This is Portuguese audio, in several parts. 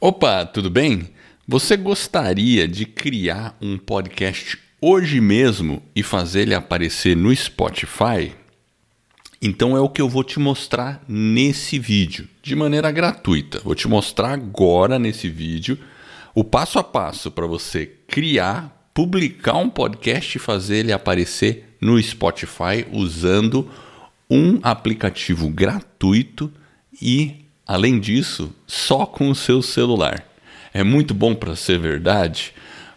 Opa, tudo bem? Você gostaria de criar um podcast hoje mesmo e fazer ele aparecer no Spotify? Então é o que eu vou te mostrar nesse vídeo, de maneira gratuita. Vou te mostrar agora nesse vídeo o passo a passo para você criar, publicar um podcast e fazer ele aparecer no Spotify usando um aplicativo gratuito e Além disso, só com o seu celular. É muito bom para ser verdade,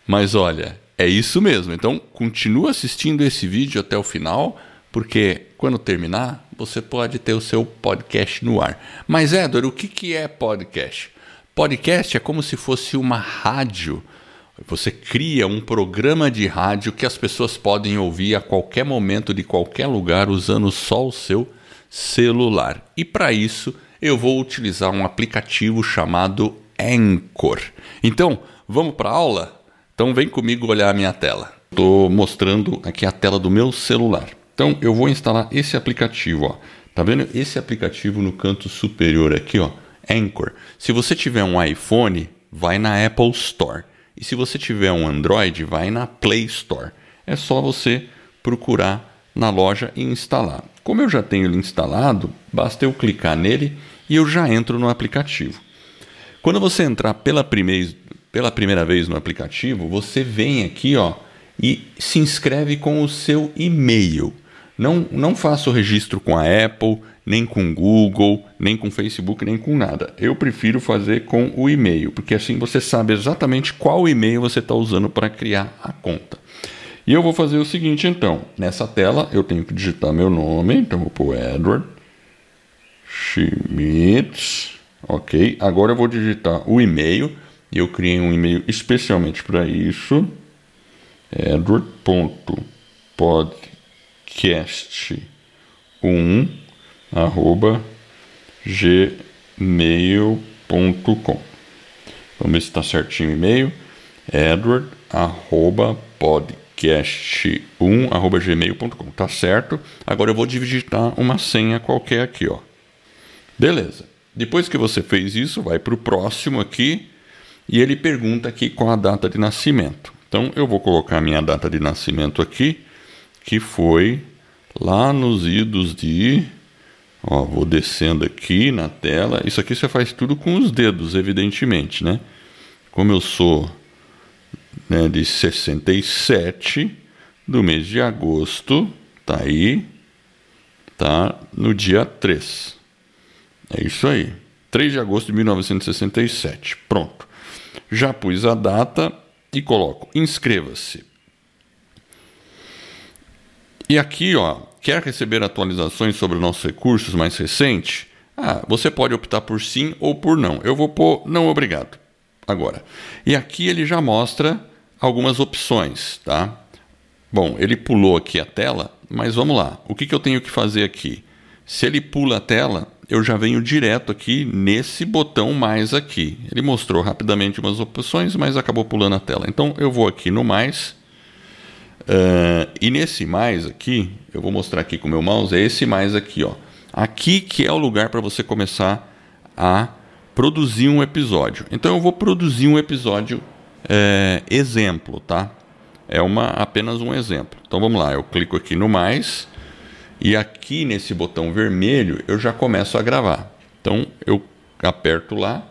mas olha, é isso mesmo. Então, continua assistindo esse vídeo até o final, porque quando terminar, você pode ter o seu podcast no ar. Mas, Edward, o que é podcast? Podcast é como se fosse uma rádio. Você cria um programa de rádio que as pessoas podem ouvir a qualquer momento, de qualquer lugar, usando só o seu celular. E para isso, eu vou utilizar um aplicativo chamado Anchor. Então, vamos para a aula? Então, vem comigo olhar a minha tela. Estou mostrando aqui a tela do meu celular. Então, eu vou instalar esse aplicativo. Ó. Tá vendo esse aplicativo no canto superior aqui, ó? Anchor. Se você tiver um iPhone, vai na Apple Store. E se você tiver um Android, vai na Play Store. É só você procurar na loja e instalar. Como eu já tenho ele instalado, basta eu clicar nele e eu já entro no aplicativo. Quando você entrar pela primeira, pela primeira vez no aplicativo, você vem aqui ó, e se inscreve com o seu e-mail. Não, não faça o registro com a Apple, nem com Google, nem com Facebook, nem com nada. Eu prefiro fazer com o e-mail, porque assim você sabe exatamente qual e-mail você está usando para criar a conta. E eu vou fazer o seguinte então, nessa tela eu tenho que digitar meu nome, então vou pôr Edward Schmitz, ok. Agora eu vou digitar o e-mail, eu criei um e-mail especialmente para isso, edward.podcast1 arroba gmail.com Vamos ver se está certinho o e-mail. Edward arroba podcast podcast1@gmail.com. Tá certo? Agora eu vou digitar uma senha qualquer aqui, ó. Beleza. Depois que você fez isso, vai para o próximo aqui e ele pergunta aqui qual a data de nascimento. Então eu vou colocar a minha data de nascimento aqui, que foi lá nos idos de. Ó, vou descendo aqui na tela. Isso aqui você faz tudo com os dedos, evidentemente, né? Como eu sou né, de 67 do mês de agosto, tá aí, tá no dia 3. É isso aí. 3 de agosto de 1967. Pronto. Já pus a data e coloco inscreva-se. E aqui, ó, quer receber atualizações sobre nossos recursos mais recentes? Ah, você pode optar por sim ou por não. Eu vou pôr não obrigado. Agora. E aqui ele já mostra algumas opções, tá? Bom, ele pulou aqui a tela, mas vamos lá. O que, que eu tenho que fazer aqui? Se ele pula a tela, eu já venho direto aqui nesse botão mais aqui. Ele mostrou rapidamente umas opções, mas acabou pulando a tela. Então eu vou aqui no mais. Uh, e nesse mais aqui, eu vou mostrar aqui com o meu mouse, é esse mais aqui, ó. Aqui que é o lugar para você começar a produzir um episódio. Então eu vou produzir um episódio é, exemplo, tá? É uma, apenas um exemplo. Então vamos lá, eu clico aqui no mais e aqui nesse botão vermelho eu já começo a gravar. Então eu aperto lá,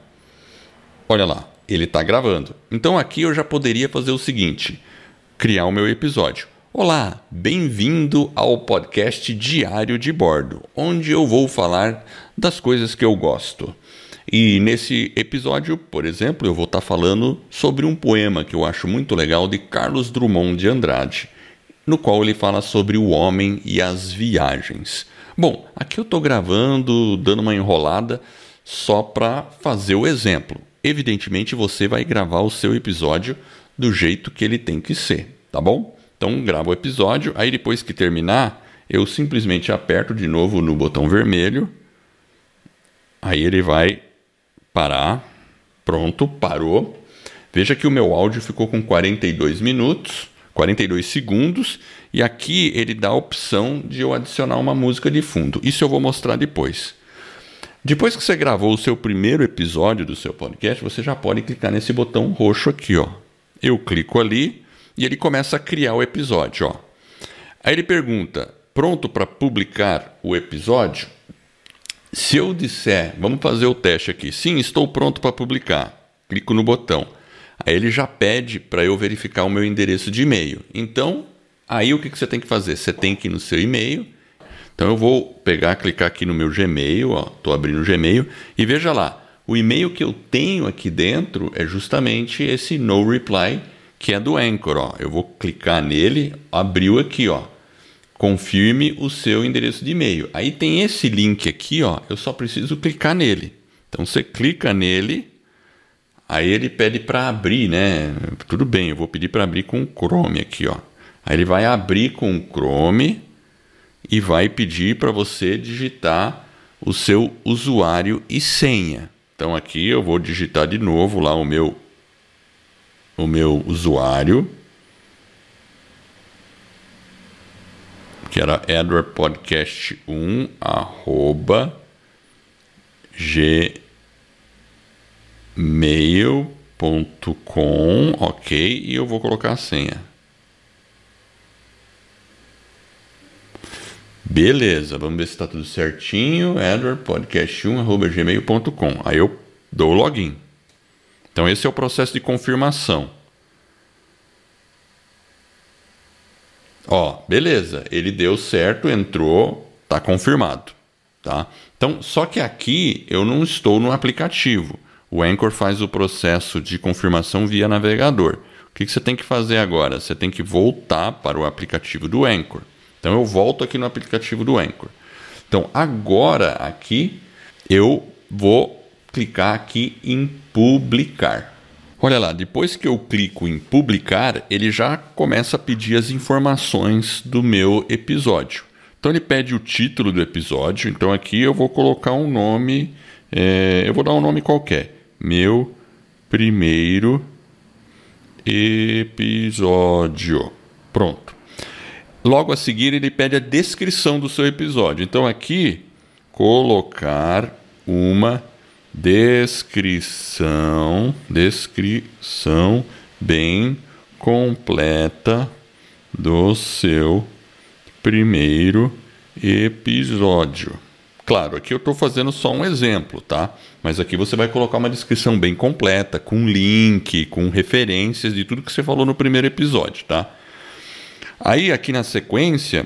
olha lá, ele está gravando. Então aqui eu já poderia fazer o seguinte: criar o meu episódio. Olá, bem-vindo ao podcast Diário de Bordo, onde eu vou falar das coisas que eu gosto. E nesse episódio, por exemplo, eu vou estar falando sobre um poema que eu acho muito legal de Carlos Drummond de Andrade, no qual ele fala sobre o homem e as viagens. Bom, aqui eu estou gravando, dando uma enrolada só para fazer o exemplo. Evidentemente, você vai gravar o seu episódio do jeito que ele tem que ser, tá bom? Então, grava o episódio, aí depois que terminar, eu simplesmente aperto de novo no botão vermelho, aí ele vai parar. Pronto, parou. Veja que o meu áudio ficou com 42 minutos, 42 segundos, e aqui ele dá a opção de eu adicionar uma música de fundo. Isso eu vou mostrar depois. Depois que você gravou o seu primeiro episódio do seu podcast, você já pode clicar nesse botão roxo aqui, ó. Eu clico ali e ele começa a criar o episódio, ó. Aí ele pergunta: "Pronto para publicar o episódio?" Se eu disser, vamos fazer o teste aqui. Sim, estou pronto para publicar. Clico no botão. Aí ele já pede para eu verificar o meu endereço de e-mail. Então, aí o que você tem que fazer? Você tem que ir no seu e-mail então eu vou pegar, clicar aqui no meu Gmail, estou abrindo o Gmail e veja lá, o e-mail que eu tenho aqui dentro é justamente esse no reply que é do Anchor. Ó. Eu vou clicar nele, abriu aqui, ó. Confirme o seu endereço de e-mail. Aí tem esse link aqui, ó. Eu só preciso clicar nele. Então você clica nele, aí ele pede para abrir, né? Tudo bem, eu vou pedir para abrir com o Chrome aqui, ó. Aí ele vai abrir com o Chrome e vai pedir para você digitar o seu usuário e senha. Então aqui eu vou digitar de novo lá o meu o meu usuário que era edwardpodcast1 arroba gmail.com ok e eu vou colocar a senha Beleza, vamos ver se está tudo certinho. edwardpodcast1.gmail.com. Aí eu dou o login. Então esse é o processo de confirmação. Ó, beleza, ele deu certo, entrou, tá confirmado, tá? Então, só que aqui eu não estou no aplicativo. O Anchor faz o processo de confirmação via navegador. O que, você tem que fazer agora? Você tem que voltar para o aplicativo do Anchor. Então eu volto aqui no aplicativo do Anchor. Então agora aqui eu vou clicar aqui em publicar. Olha lá, depois que eu clico em publicar, ele já começa a pedir as informações do meu episódio. Então ele pede o título do episódio. Então aqui eu vou colocar um nome, é, eu vou dar um nome qualquer. Meu primeiro episódio. Pronto. Logo a seguir, ele pede a descrição do seu episódio. Então, aqui, colocar uma descrição, descrição bem completa do seu primeiro episódio. Claro, aqui eu estou fazendo só um exemplo, tá? Mas aqui você vai colocar uma descrição bem completa, com link, com referências de tudo que você falou no primeiro episódio, tá? Aí aqui na sequência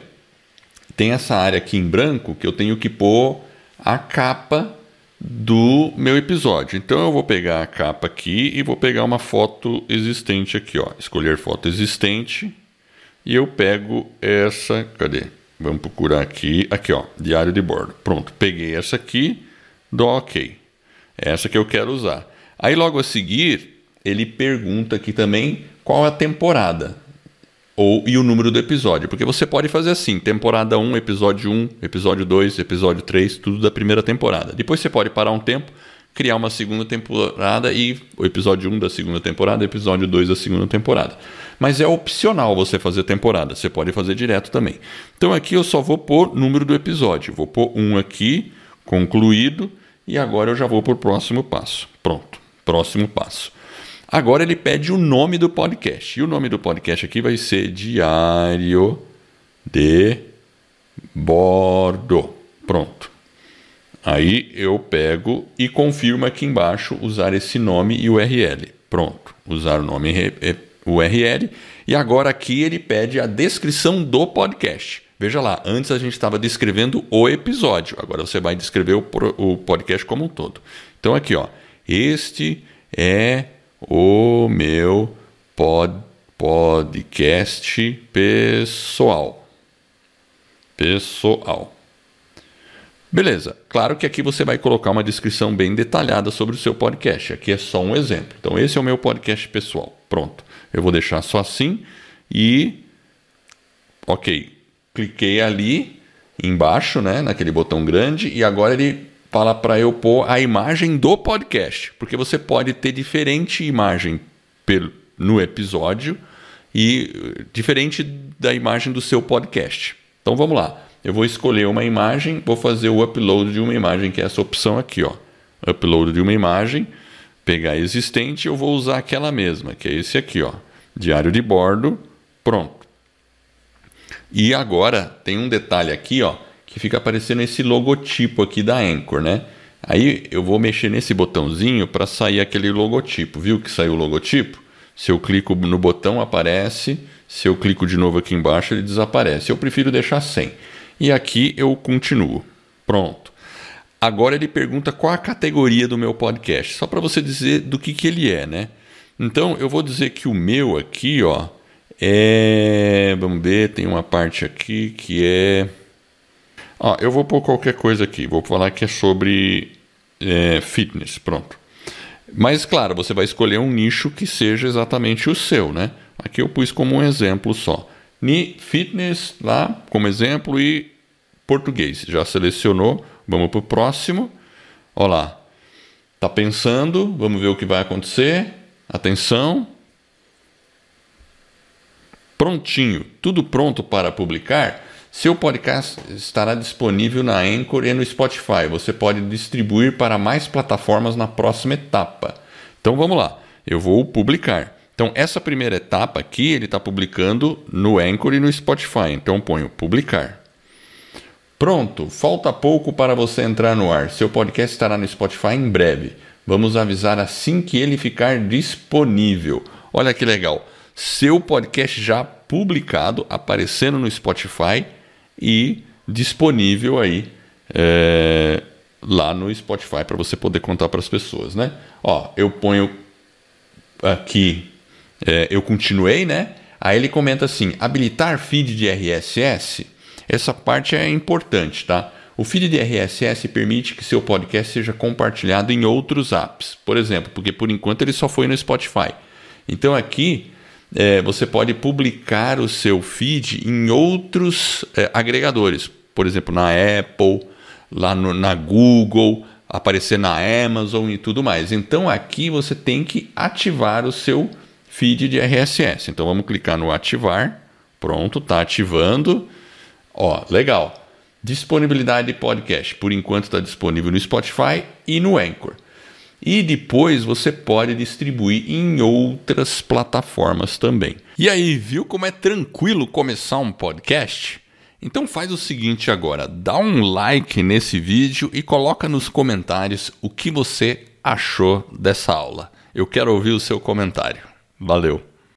tem essa área aqui em branco que eu tenho que pôr a capa do meu episódio. Então eu vou pegar a capa aqui e vou pegar uma foto existente aqui, ó. Escolher foto existente e eu pego essa, cadê? Vamos procurar aqui, aqui ó, diário de bordo. Pronto, peguei essa aqui, dou OK. Essa que eu quero usar. Aí logo a seguir, ele pergunta aqui também qual é a temporada ou e o número do episódio, porque você pode fazer assim, temporada 1, episódio 1, episódio 2, episódio 3, tudo da primeira temporada. Depois você pode parar um tempo, criar uma segunda temporada e o episódio 1 da segunda temporada, episódio 2 da segunda temporada. Mas é opcional você fazer temporada, você pode fazer direto também. Então aqui eu só vou pôr número do episódio, vou pôr um aqui, concluído, e agora eu já vou para o próximo passo. Pronto, próximo passo. Agora ele pede o nome do podcast. E o nome do podcast aqui vai ser Diário de Bordo. Pronto. Aí eu pego e confirmo aqui embaixo usar esse nome e URL. Pronto. Usar o nome e URL. E agora aqui ele pede a descrição do podcast. Veja lá, antes a gente estava descrevendo o episódio, agora você vai descrever o, o podcast como um todo. Então aqui, ó, este é o meu pod, podcast pessoal. Pessoal. Beleza, claro que aqui você vai colocar uma descrição bem detalhada sobre o seu podcast. Aqui é só um exemplo. Então, esse é o meu podcast pessoal. Pronto. Eu vou deixar só assim e. Ok. Cliquei ali embaixo, né, naquele botão grande, e agora ele fala para eu pôr a imagem do podcast, porque você pode ter diferente imagem no episódio e diferente da imagem do seu podcast. Então vamos lá. Eu vou escolher uma imagem, vou fazer o upload de uma imagem, que é essa opção aqui, ó. Upload de uma imagem, pegar existente, eu vou usar aquela mesma, que é esse aqui, ó. Diário de bordo, pronto. E agora tem um detalhe aqui, ó, que fica aparecendo esse logotipo aqui da Anchor, né? Aí eu vou mexer nesse botãozinho para sair aquele logotipo. Viu que saiu o logotipo? Se eu clico no botão aparece, se eu clico de novo aqui embaixo ele desaparece. Eu prefiro deixar sem. E aqui eu continuo. Pronto. Agora ele pergunta qual a categoria do meu podcast, só para você dizer do que, que ele é, né? Então eu vou dizer que o meu aqui, ó, é. Vamos ver, tem uma parte aqui que é. Ó, eu vou pôr qualquer coisa aqui. Vou falar que é sobre é, fitness. Pronto. Mas, claro, você vai escolher um nicho que seja exatamente o seu, né? Aqui eu pus como um exemplo só. Ni fitness lá como exemplo e português. Já selecionou. Vamos para o próximo. Olha lá. Tá pensando. Vamos ver o que vai acontecer. Atenção. Prontinho. Tudo pronto para publicar. Seu podcast estará disponível na Anchor e no Spotify. Você pode distribuir para mais plataformas na próxima etapa. Então vamos lá, eu vou publicar. Então essa primeira etapa aqui ele está publicando no Anchor e no Spotify. Então ponho publicar. Pronto, falta pouco para você entrar no ar. Seu podcast estará no Spotify em breve. Vamos avisar assim que ele ficar disponível. Olha que legal. Seu podcast já publicado, aparecendo no Spotify e disponível aí é, lá no Spotify para você poder contar para as pessoas, né? Ó, eu ponho aqui, é, eu continuei, né? Aí ele comenta assim: habilitar feed de RSS. Essa parte é importante, tá? O feed de RSS permite que seu podcast seja compartilhado em outros apps, por exemplo, porque por enquanto ele só foi no Spotify. Então aqui é, você pode publicar o seu feed em outros é, agregadores, por exemplo, na Apple, lá no, na Google, aparecer na Amazon e tudo mais. Então aqui você tem que ativar o seu feed de RSS. Então vamos clicar no ativar. Pronto, está ativando. Ó, legal. Disponibilidade de podcast. Por enquanto está disponível no Spotify e no Anchor e depois você pode distribuir em outras plataformas também. E aí, viu como é tranquilo começar um podcast? Então faz o seguinte agora, dá um like nesse vídeo e coloca nos comentários o que você achou dessa aula. Eu quero ouvir o seu comentário. Valeu!